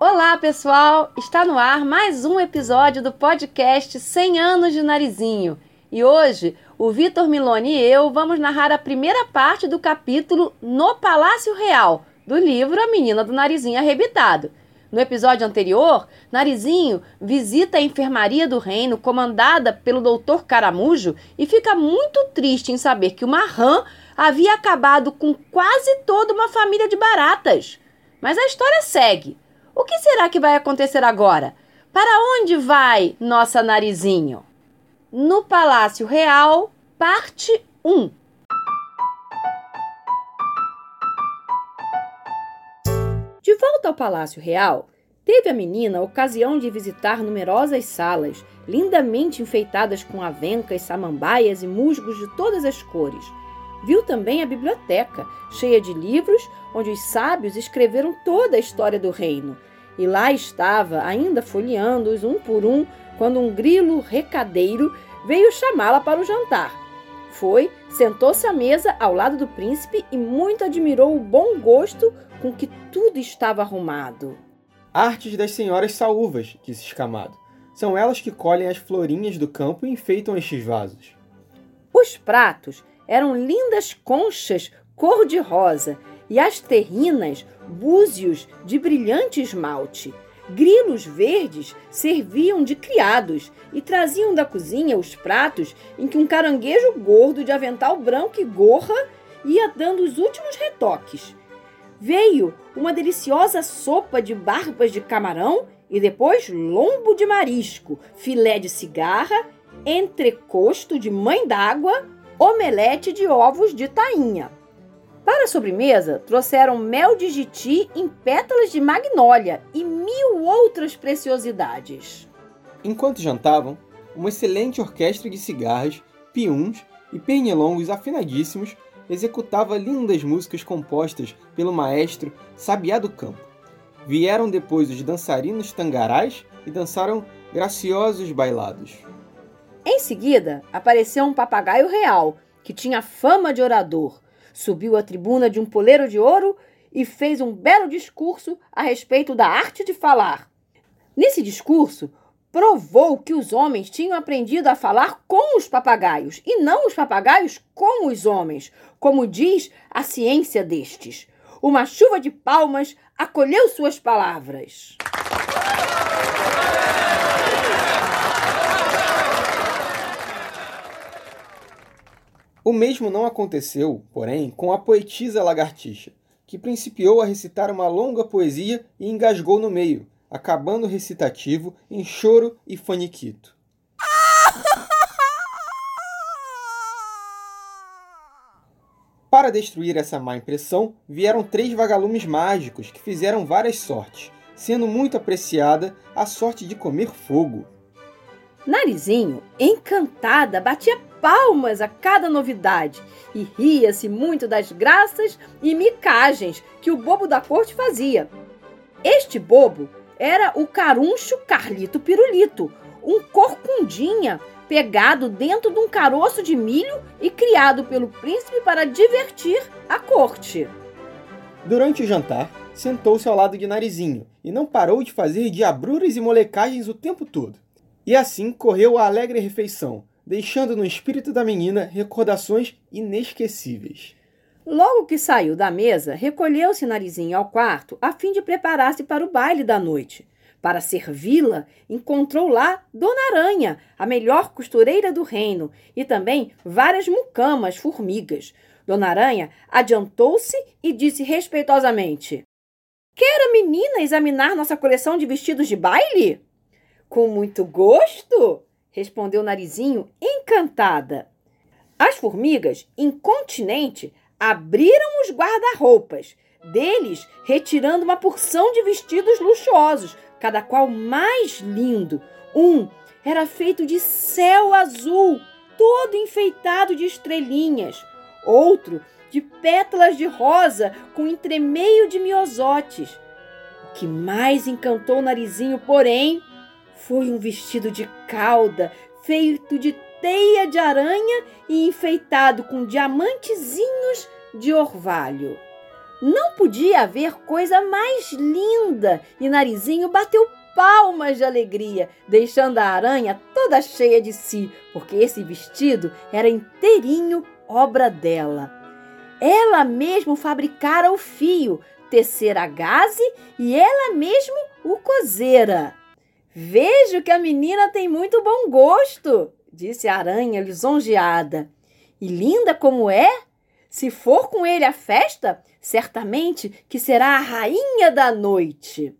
Olá, pessoal! Está no ar mais um episódio do podcast 100 anos de Narizinho. E hoje, o Vitor Miloni e eu vamos narrar a primeira parte do capítulo No Palácio Real, do livro A Menina do Narizinho Arrebitado. No episódio anterior, Narizinho visita a enfermaria do reino comandada pelo Dr. Caramujo e fica muito triste em saber que uma rã havia acabado com quase toda uma família de baratas. Mas a história segue. O que será que vai acontecer agora? Para onde vai nossa Narizinho? No Palácio Real, parte 1. De volta ao Palácio Real, teve a menina a ocasião de visitar numerosas salas, lindamente enfeitadas com avencas, samambaias e musgos de todas as cores. Viu também a biblioteca, cheia de livros, onde os sábios escreveram toda a história do reino, e lá estava, ainda folheando-os um por um, quando um grilo recadeiro veio chamá-la para o jantar. Foi, sentou-se à mesa ao lado do príncipe e muito admirou o bom gosto com que tudo estava arrumado. Artes das senhoras saúvas, disse Escamado. São elas que colhem as florinhas do campo e enfeitam estes vasos. Os pratos eram lindas conchas cor-de-rosa e as terrinas búzios de brilhante esmalte. Grilos verdes serviam de criados e traziam da cozinha os pratos em que um caranguejo gordo de avental branco e gorra ia dando os últimos retoques. Veio uma deliciosa sopa de barbas de camarão e depois lombo de marisco, filé de cigarra, entrecosto de mãe d'água, omelete de ovos de tainha. Para a sobremesa, trouxeram mel de jiti em pétalas de magnólia e mil outras preciosidades. Enquanto jantavam, uma excelente orquestra de cigarras, piuns e pernilongos afinadíssimos executava lindas músicas compostas pelo maestro Sabiá do Campo. Vieram depois os dançarinos tangarás e dançaram graciosos bailados. Em seguida, apareceu um papagaio real, que tinha fama de orador subiu à tribuna de um poleiro de ouro e fez um belo discurso a respeito da arte de falar. Nesse discurso, provou que os homens tinham aprendido a falar com os papagaios e não os papagaios com os homens, como diz a ciência destes. Uma chuva de palmas acolheu suas palavras. O mesmo não aconteceu, porém, com a poetisa lagartixa, que principiou a recitar uma longa poesia e engasgou no meio, acabando o recitativo em choro e faniquito. Para destruir essa má impressão, vieram três vagalumes mágicos que fizeram várias sortes, sendo muito apreciada a sorte de comer fogo. Narizinho, encantada, batia palmas a cada novidade e ria-se muito das graças e micagens que o bobo da corte fazia. Este bobo era o caruncho Carlito Pirulito, um corcundinha pegado dentro de um caroço de milho e criado pelo príncipe para divertir a corte. Durante o jantar, sentou-se ao lado de Narizinho e não parou de fazer diabruras e molecagens o tempo todo. E assim correu a alegre refeição, deixando no espírito da menina recordações inesquecíveis. Logo que saiu da mesa, recolheu-se Narizinho ao quarto a fim de preparar-se para o baile da noite. Para servi-la, encontrou lá Dona Aranha, a melhor costureira do reino, e também várias mucamas, formigas. Dona Aranha adiantou-se e disse respeitosamente: Quer a menina examinar nossa coleção de vestidos de baile? Com muito gosto, respondeu Narizinho, encantada. As formigas, incontinente, abriram os guarda-roupas, deles retirando uma porção de vestidos luxuosos, cada qual mais lindo. Um era feito de céu azul, todo enfeitado de estrelinhas. Outro de pétalas de rosa com entremeio de miosotes. O que mais encantou o Narizinho, porém, foi um vestido de cauda feito de teia de aranha e enfeitado com diamantezinhos de orvalho. Não podia haver coisa mais linda e Narizinho bateu palmas de alegria, deixando a aranha toda cheia de si, porque esse vestido era inteirinho obra dela. Ela mesmo fabricara o fio, tecera a gaze e ela mesmo o cozera. Vejo que a menina tem muito bom gosto, disse a aranha lisonjeada. E linda como é, se for com ele à festa, certamente que será a rainha da noite.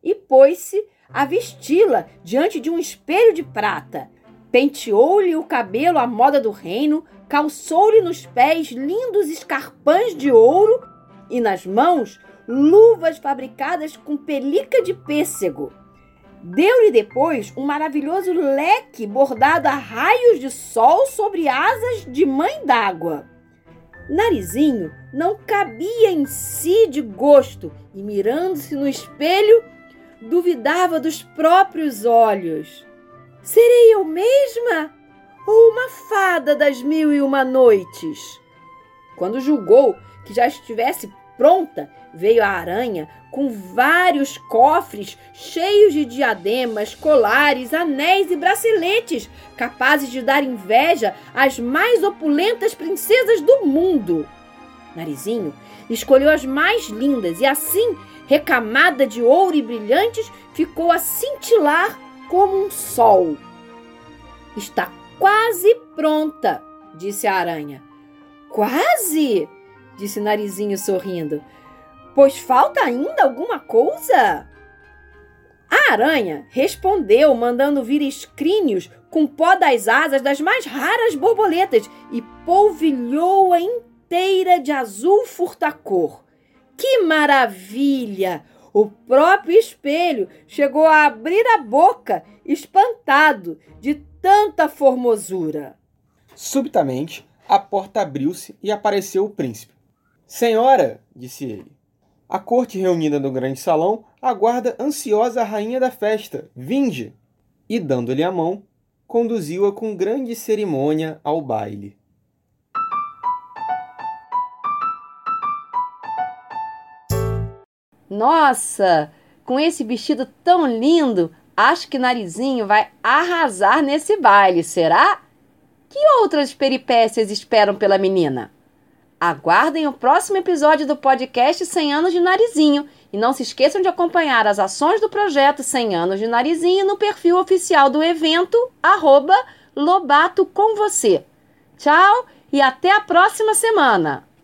E pôs-se a vesti-la diante de um espelho de prata. Penteou-lhe o cabelo à moda do reino, calçou-lhe nos pés lindos escarpães de ouro e nas mãos luvas fabricadas com pelica de pêssego. Deu-lhe depois um maravilhoso leque bordado a raios de sol sobre asas de mãe d'água. Narizinho não cabia em si de gosto e, mirando-se no espelho, duvidava dos próprios olhos. Serei eu mesma ou uma fada das mil e uma noites? Quando julgou que já estivesse pronta, veio a aranha com vários cofres cheios de diademas, colares, anéis e braceletes, capazes de dar inveja às mais opulentas princesas do mundo. Narizinho escolheu as mais lindas e assim, recamada de ouro e brilhantes, ficou a cintilar como um sol. Está quase pronta, disse a aranha. Quase? Disse Narizinho sorrindo. Pois falta ainda alguma coisa? A aranha respondeu, mandando vir escrínios com pó das asas das mais raras borboletas e polvilhou-a inteira de azul furtacor. Que maravilha! O próprio espelho chegou a abrir a boca, espantado de tanta formosura. Subitamente, a porta abriu-se e apareceu o príncipe. Senhora, disse ele, a corte reunida no grande salão aguarda ansiosa a rainha da festa. Vinde! E, dando-lhe a mão, conduziu-a com grande cerimônia ao baile. Nossa, com esse vestido tão lindo, acho que Narizinho vai arrasar nesse baile, será? Que outras peripécias esperam pela menina? Aguardem o próximo episódio do podcast 100 anos de Narizinho e não se esqueçam de acompanhar as ações do projeto 100 anos de Narizinho no perfil oficial do evento Lobato com você. Tchau e até a próxima semana!